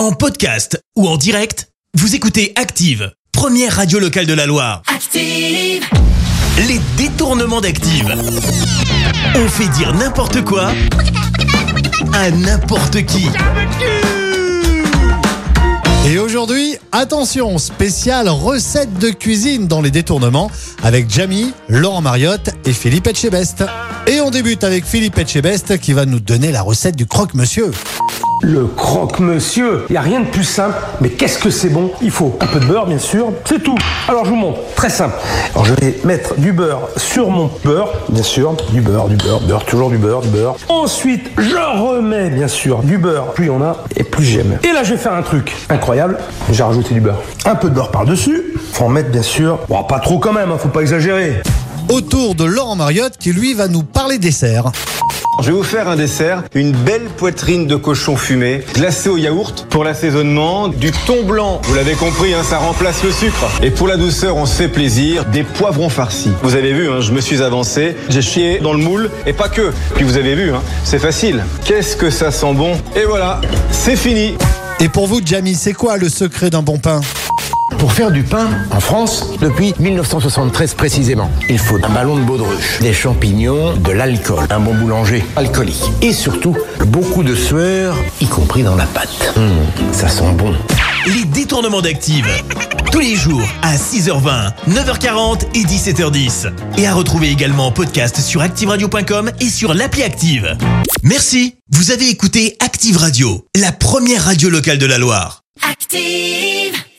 En podcast ou en direct, vous écoutez Active, première radio locale de la Loire. Active. Les détournements d'Active. On fait dire n'importe quoi à n'importe qui. Et aujourd'hui, attention, spéciale recette de cuisine dans les détournements avec Jamie, Laurent Mariotte et Philippe Etchebest. Et on débute avec Philippe Etchebest qui va nous donner la recette du croque-monsieur. Le croque-monsieur. Il n'y a rien de plus simple, mais qu'est-ce que c'est bon? Il faut un peu de beurre, bien sûr. C'est tout. Alors je vous montre. Très simple. Alors je vais mettre du beurre sur mon beurre, bien sûr. Du beurre, du beurre, beurre, toujours du beurre, du beurre. Ensuite, je remets, bien sûr, du beurre. Plus il y en a, et plus j'aime. Et là, je vais faire un truc incroyable. J'ai rajouté du beurre. Un peu de beurre par-dessus. Faut en mettre, bien sûr. Bon, pas trop quand même, hein, faut pas exagérer. Autour de Laurent Mariotte qui lui va nous parler dessert. Je vais vous faire un dessert, une belle poitrine de cochon fumé, glacée au yaourt. Pour l'assaisonnement, du thon blanc. Vous l'avez compris, hein, ça remplace le sucre. Et pour la douceur, on se fait plaisir, des poivrons farcis. Vous avez vu, hein, je me suis avancé, j'ai chié dans le moule, et pas que. Puis vous avez vu, hein, c'est facile. Qu'est-ce que ça sent bon? Et voilà, c'est fini. Et pour vous, Jamie, c'est quoi le secret d'un bon pain? Pour faire du pain, en France, depuis 1973 précisément, il faut un ballon de baudruche, des champignons, de l'alcool, un bon boulanger alcoolique et surtout beaucoup de sueur, y compris dans la pâte. Hum, ça sent bon. Les détournements d'Active. Tous les jours à 6h20, 9h40 et 17h10. Et à retrouver également en podcast sur ActiveRadio.com et sur l'appli Active. Merci, vous avez écouté Active Radio, la première radio locale de la Loire. Active.